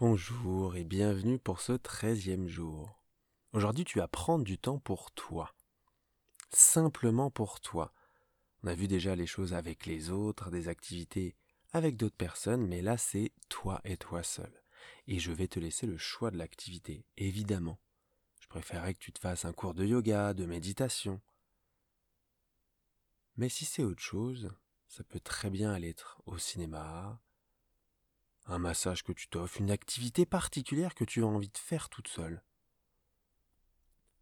Bonjour et bienvenue pour ce treizième jour. Aujourd'hui tu vas prendre du temps pour toi. Simplement pour toi. On a vu déjà les choses avec les autres, des activités avec d'autres personnes, mais là c'est toi et toi seul. Et je vais te laisser le choix de l'activité, évidemment. Je préférerais que tu te fasses un cours de yoga, de méditation. Mais si c'est autre chose, ça peut très bien aller être au cinéma, un massage que tu t'offres, une activité particulière que tu as envie de faire toute seule.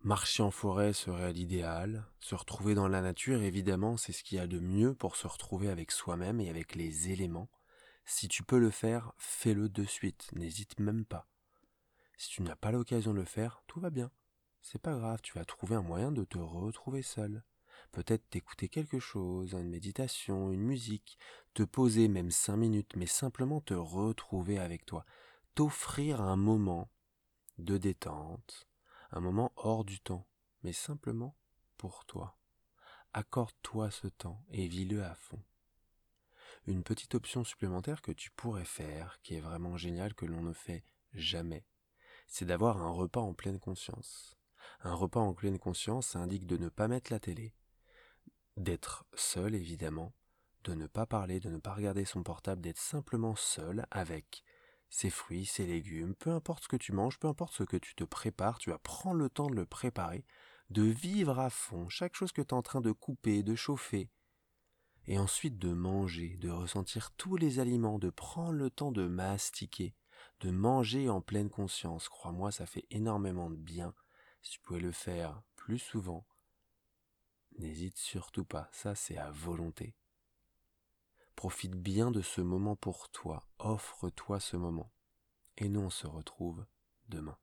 Marcher en forêt serait l'idéal, se retrouver dans la nature, évidemment, c'est ce qu'il y a de mieux pour se retrouver avec soi-même et avec les éléments. Si tu peux le faire, fais-le de suite, n'hésite même pas. Si tu n'as pas l'occasion de le faire, tout va bien. C'est pas grave, tu vas trouver un moyen de te retrouver seul peut-être t'écouter quelque chose, une méditation, une musique, te poser même cinq minutes, mais simplement te retrouver avec toi, t'offrir un moment de détente, un moment hors du temps, mais simplement pour toi. Accorde-toi ce temps et vis-le à fond. Une petite option supplémentaire que tu pourrais faire, qui est vraiment géniale, que l'on ne fait jamais, c'est d'avoir un repas en pleine conscience. Un repas en pleine conscience, indique de ne pas mettre la télé, d'être seul évidemment, de ne pas parler, de ne pas regarder son portable, d'être simplement seul avec ses fruits, ses légumes, peu importe ce que tu manges, peu importe ce que tu te prépares, tu vas prendre le temps de le préparer, de vivre à fond chaque chose que tu es en train de couper, de chauffer, et ensuite de manger, de ressentir tous les aliments, de prendre le temps de mastiquer, de manger en pleine conscience. Crois-moi, ça fait énormément de bien. Si tu pouvais le faire plus souvent, N'hésite surtout pas, ça c'est à volonté. Profite bien de ce moment pour toi, offre-toi ce moment. Et nous on se retrouve demain.